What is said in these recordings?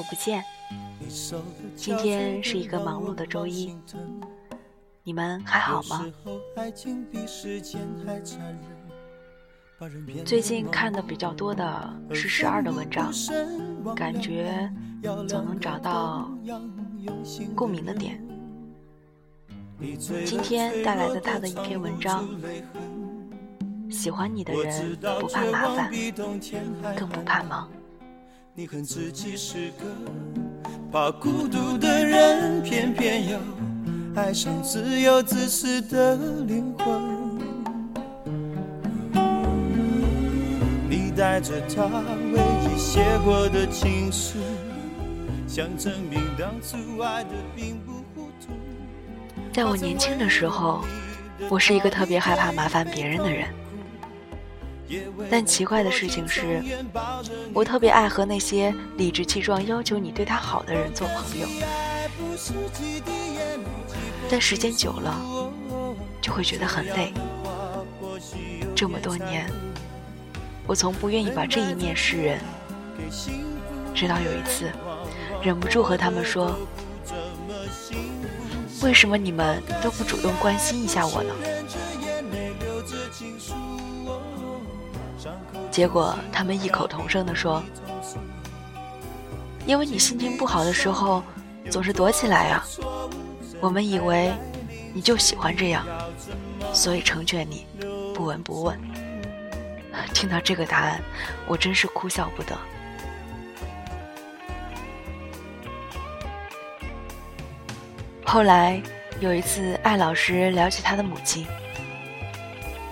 久不见，今天是一个忙碌的周一，你们还好吗？最近看的比较多的是十二的文章，感觉总能找到共鸣的点。今天带来的他的一篇文章，喜欢你的人不怕麻烦，更不怕忙。你恨自己是个怕孤独的人，偏偏又爱上自由自私的灵魂。你带着他唯一写过的情书，想证明当初爱的并不糊涂。在我年轻的时候，我是一个特别害怕麻烦别人的人。但奇怪的事情是，我特别爱和那些理直气壮要求你对他好的人做朋友。但时间久了，就会觉得很累。这么多年，我从不愿意把这一面示人，直到有一次，忍不住和他们说：“为什么你们都不主动关心一下我呢？”结果他们异口同声地说：“因为你心情不好的时候总是躲起来啊，我们以为你就喜欢这样，所以成全你，不闻不问。”听到这个答案，我真是哭笑不得。后来有一次，艾老师聊起他的母亲，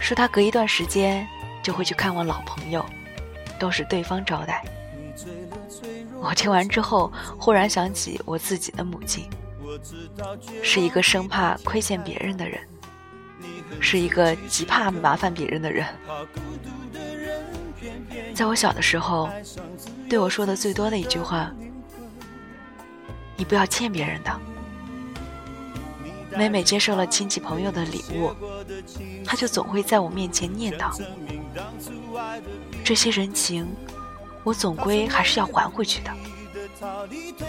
说他隔一段时间。就会去看望老朋友，都是对方招待。我听完之后，忽然想起我自己的母亲，是一个生怕亏欠别人的人，是一个极怕麻烦别人的人。在我小的时候，对我说的最多的一句话：“你不要欠别人的。”每每接受了亲戚朋友的礼物，他就总会在我面前念叨：“这些人情，我总归还是要还回去的。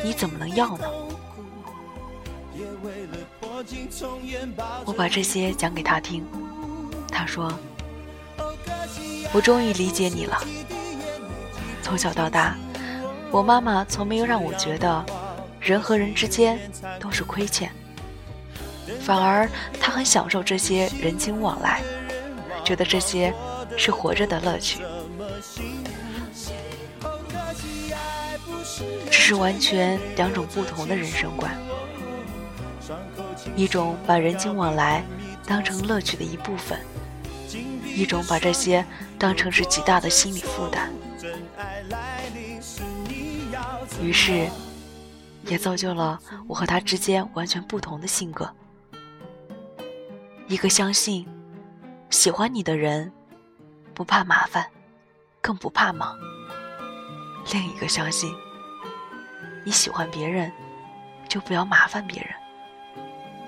你怎么能要呢？”我把这些讲给他听，他说：“我终于理解你了。从小到大，我妈妈从没有让我觉得人和人之间都是亏欠。”反而，他很享受这些人情往来，觉得这些是活着的乐趣。这是完全两种不同的人生观：一种把人情往来当成乐趣的一部分，一种把这些当成是极大的心理负担。于是，也造就了我和他之间完全不同的性格。一个相信，喜欢你的人不怕麻烦，更不怕忙；另一个相信，你喜欢别人，就不要麻烦别人，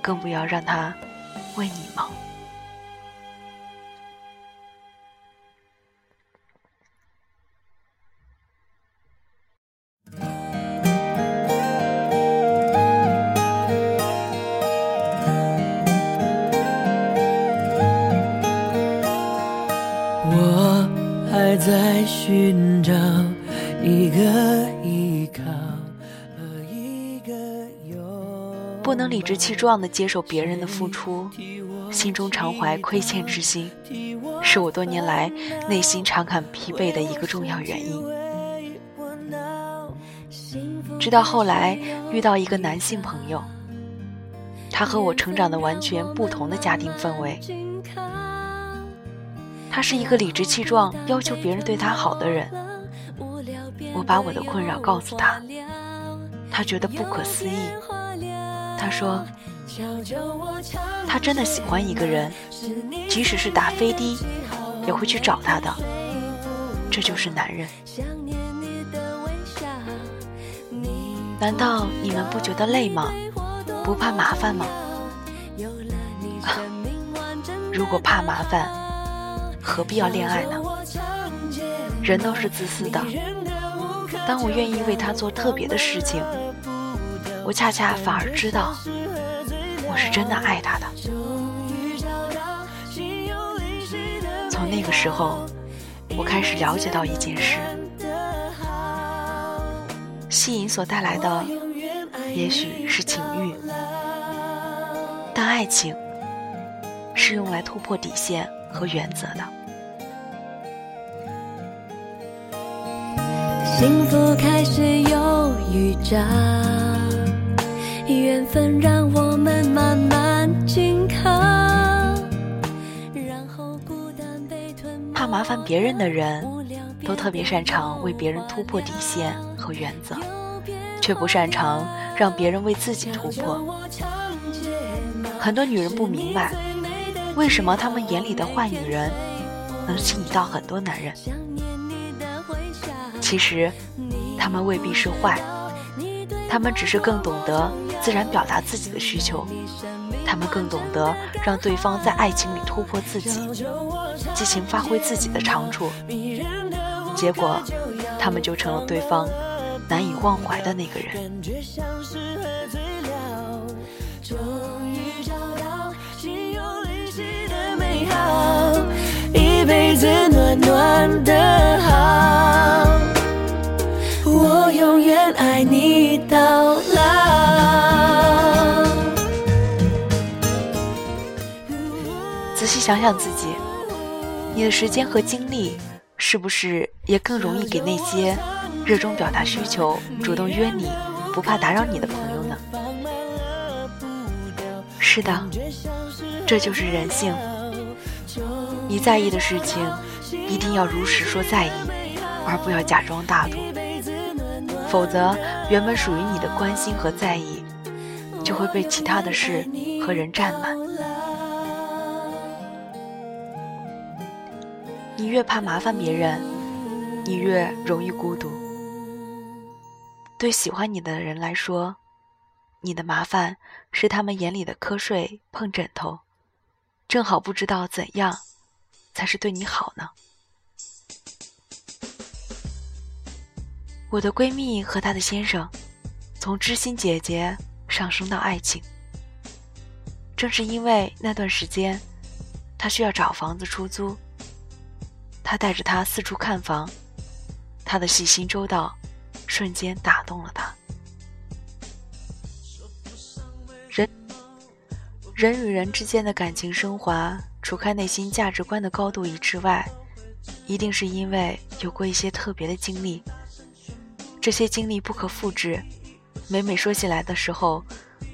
更不要让他为你忙。在寻找一个依靠不能理直气壮的接受别人的付出，心中常怀亏欠之心，是我多年来内心常感疲惫的一个重要原因。直到后来遇到一个男性朋友，他和我成长的完全不同的家庭氛围。他是一个理直气壮要求别人对他好的人，我把我的困扰告诉他，他觉得不可思议。他说，他真的喜欢一个人，即使是打飞的，也会去找他的。这就是男人。难道你们不觉得累吗？不怕麻烦吗？如果怕麻烦。何必要恋爱呢？人都是自私的，当我愿意为他做特别的事情，我恰恰反而知道我是真的爱他的。从那个时候，我开始了解到一件事：吸引所带来的，也许是情欲，但爱情是用来突破底线和原则的。幸福开始有预兆，缘分让我们慢慢紧靠。然后孤单被吞没。怕麻烦别人的人，都特别擅长为别人突破底线和原则，却不擅长让别人为自己突破。很多女人不明白，为什么他们眼里的坏女人，能吸引到很多男人。其实，他们未必是坏，他们只是更懂得自然表达自己的需求，他们更懂得让对方在爱情里突破自己，尽情发挥自己的长处，结果，他们就成了对方难以忘怀的那个人。一辈子暖暖的好。我永远爱你到老。仔细想想自己，你的时间和精力，是不是也更容易给那些热衷表达需求、主动约你、不怕打扰你的朋友呢？是的，这就是人性。你在意的事情，一定要如实说在意，而不要假装大度。否则，原本属于你的关心和在意，就会被其他的事和人占满。你越怕麻烦别人，你越容易孤独。对喜欢你的人来说，你的麻烦是他们眼里的瞌睡碰枕头，正好不知道怎样才是对你好呢。我的闺蜜和她的先生，从知心姐姐上升到爱情。正是因为那段时间，她需要找房子出租，他带着她四处看房，他的细心周到，瞬间打动了她。人，人与人之间的感情升华，除开内心价值观的高度一致外，一定是因为有过一些特别的经历。这些经历不可复制，每每说起来的时候，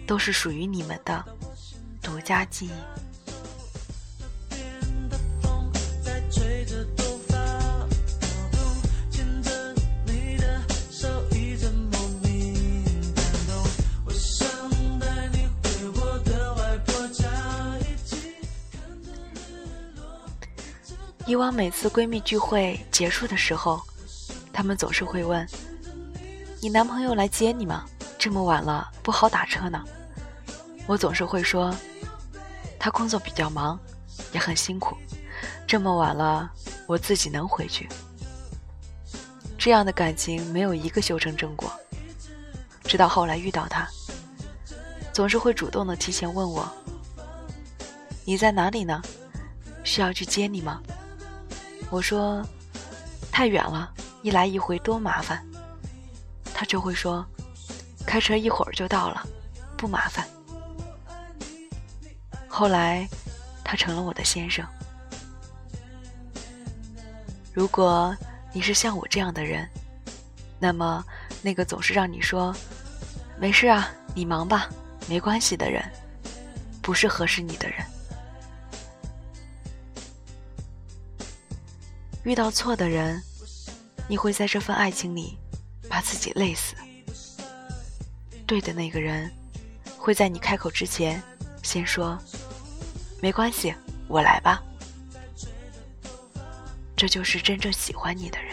都是属于你们的独家记忆。以往每次闺蜜聚会结束的时候，她们总是会问。你男朋友来接你吗？这么晚了不好打车呢。我总是会说，他工作比较忙，也很辛苦。这么晚了，我自己能回去。这样的感情没有一个修成正果。直到后来遇到他，总是会主动的提前问我：“你在哪里呢？需要去接你吗？”我说：“太远了，一来一回多麻烦。”他就会说：“开车一会儿就到了，不麻烦。”后来，他成了我的先生。如果你是像我这样的人，那么那个总是让你说“没事啊，你忙吧，没关系”的人，不是合适你的人。遇到错的人，你会在这份爱情里。把自己累死。对的那个人，会在你开口之前，先说：“没关系，我来吧。”这就是真正喜欢你的人。